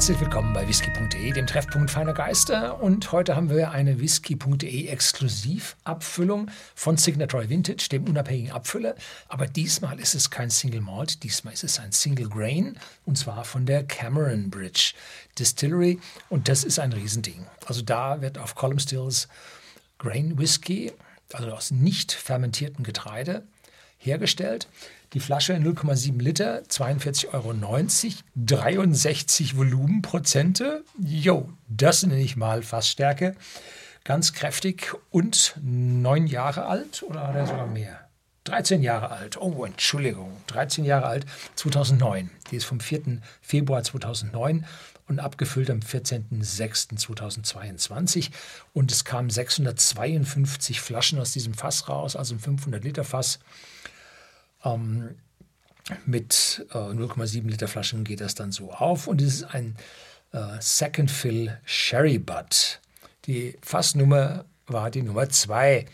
Herzlich willkommen bei whisky.de, dem Treffpunkt feiner Geister. Und heute haben wir eine whisky.de Exklusivabfüllung von Signatory Vintage, dem unabhängigen Abfüller. Aber diesmal ist es kein Single Malt, diesmal ist es ein Single Grain und zwar von der Cameron Bridge Distillery. Und das ist ein Riesending. Also da wird auf Column Stills Grain Whisky, also aus nicht fermentiertem Getreide, hergestellt. Die Flasche 0,7 Liter, 42,90 Euro, 63 Volumenprozente. Jo, das nenne ich mal Fassstärke. Ganz kräftig und neun Jahre alt oder hat er sogar mehr? 13 Jahre alt. Oh, Entschuldigung. 13 Jahre alt, 2009. Die ist vom 4. Februar 2009 und abgefüllt am 14.06.2022. Und es kamen 652 Flaschen aus diesem Fass raus, also ein 500 Liter Fass. Ähm, mit äh, 0,7 Liter Flaschen geht das dann so auf und es ist ein äh, Second Fill Sherry Butt. Die Fassnummer war die Nummer 2.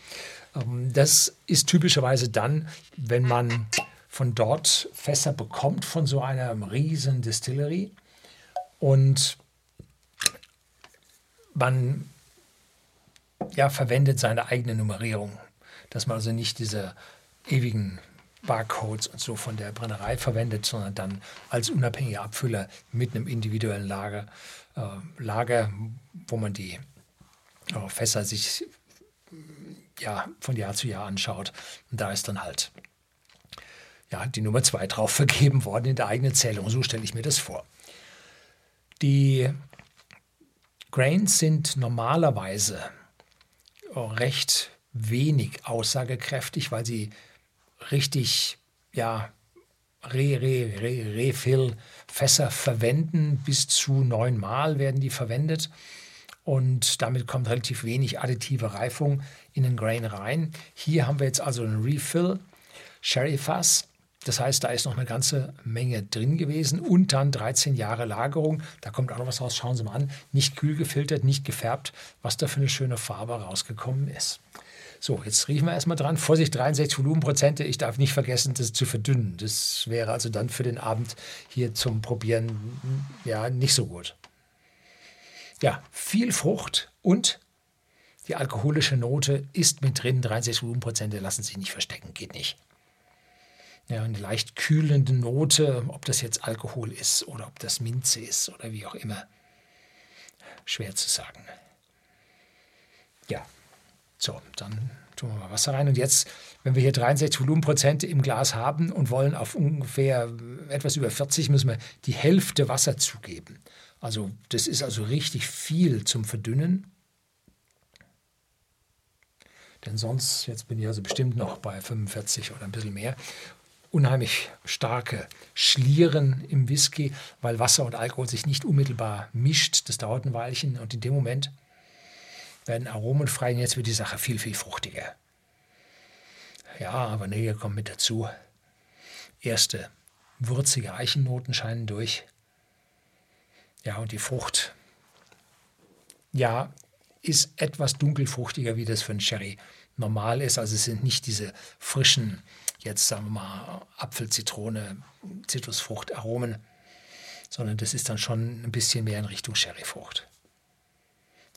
Ähm, das ist typischerweise dann, wenn man von dort Fässer bekommt, von so einer riesen Distillery und man ja, verwendet seine eigene Nummerierung, dass man also nicht diese ewigen Barcodes und so von der Brennerei verwendet, sondern dann als unabhängiger Abfüller mit einem individuellen Lager, äh, Lager wo man die äh, Fässer sich ja, von Jahr zu Jahr anschaut. Und da ist dann halt ja, die Nummer zwei drauf vergeben worden in der eigenen Zählung. So stelle ich mir das vor. Die Grains sind normalerweise recht wenig aussagekräftig, weil sie richtig, ja, Re, Re, Re, Refill-Fässer verwenden. Bis zu neunmal werden die verwendet. Und damit kommt relativ wenig additive Reifung in den Grain rein. Hier haben wir jetzt also ein Refill Sherry Fass. Das heißt, da ist noch eine ganze Menge drin gewesen und dann 13 Jahre Lagerung. Da kommt auch noch was raus. Schauen Sie mal an. Nicht kühl gefiltert, nicht gefärbt. Was da für eine schöne Farbe rausgekommen ist. So, jetzt riechen wir erstmal dran. Vorsicht, 63 Volumenprozente. Ich darf nicht vergessen, das zu verdünnen. Das wäre also dann für den Abend hier zum Probieren ja nicht so gut. Ja, viel Frucht und die alkoholische Note ist mit drin. 63 Volumenprozente lassen sich nicht verstecken, geht nicht. Ja, eine leicht kühlende Note, ob das jetzt Alkohol ist oder ob das Minze ist oder wie auch immer. Schwer zu sagen. Ja, so, dann tun wir mal Wasser rein. Und jetzt, wenn wir hier 63 Volumenprozente im Glas haben und wollen auf ungefähr etwas über 40, müssen wir die Hälfte Wasser zugeben. Also das ist also richtig viel zum Verdünnen. Denn sonst, jetzt bin ich also bestimmt noch bei 45 oder ein bisschen mehr, unheimlich starke Schlieren im Whisky, weil Wasser und Alkohol sich nicht unmittelbar mischt. Das dauert ein Weilchen und in dem Moment werden Aromen frei und jetzt wird die Sache viel, viel fruchtiger. Ja, aber nee, kommt mit dazu. Erste würzige Eichennoten scheinen durch. Ja, und die Frucht, ja, ist etwas dunkelfruchtiger, wie das für einen Sherry normal ist. Also es sind nicht diese frischen, jetzt sagen wir mal, Apfel, Zitrone, Zitrusfrucht, Aromen, sondern das ist dann schon ein bisschen mehr in Richtung Sherryfrucht.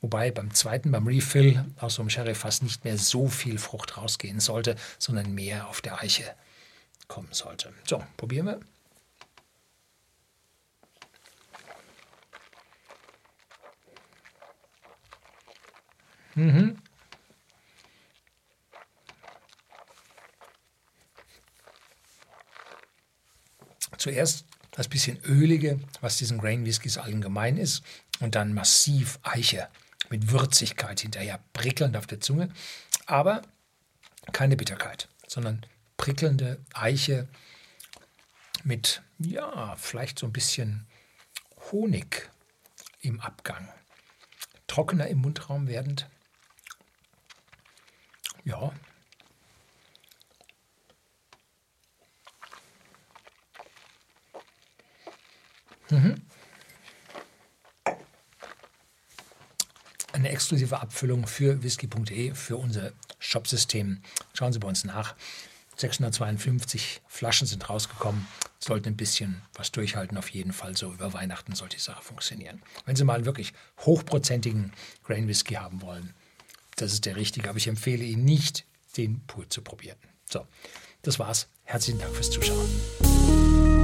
Wobei beim zweiten, beim Refill, aus so einem Sherry-Fass nicht mehr so viel Frucht rausgehen sollte, sondern mehr auf der Eiche kommen sollte. So, probieren wir. Mhm. Zuerst das bisschen ölige, was diesen Grain Whiskys allgemein ist, und dann massiv Eiche mit Würzigkeit hinterher, prickelnd auf der Zunge, aber keine Bitterkeit, sondern prickelnde Eiche mit, ja, vielleicht so ein bisschen Honig im Abgang. Trockener im Mundraum werdend. Ja. Mhm. Eine exklusive Abfüllung für whisky.de, für unser Shopsystem. Schauen Sie bei uns nach. 652 Flaschen sind rausgekommen. sollten ein bisschen was durchhalten. Auf jeden Fall so über Weihnachten sollte die Sache funktionieren. Wenn Sie mal einen wirklich hochprozentigen Grain Whisky haben wollen, das ist der richtige. Aber ich empfehle Ihnen nicht, den pur zu probieren. So, das war's. Herzlichen Dank fürs Zuschauen.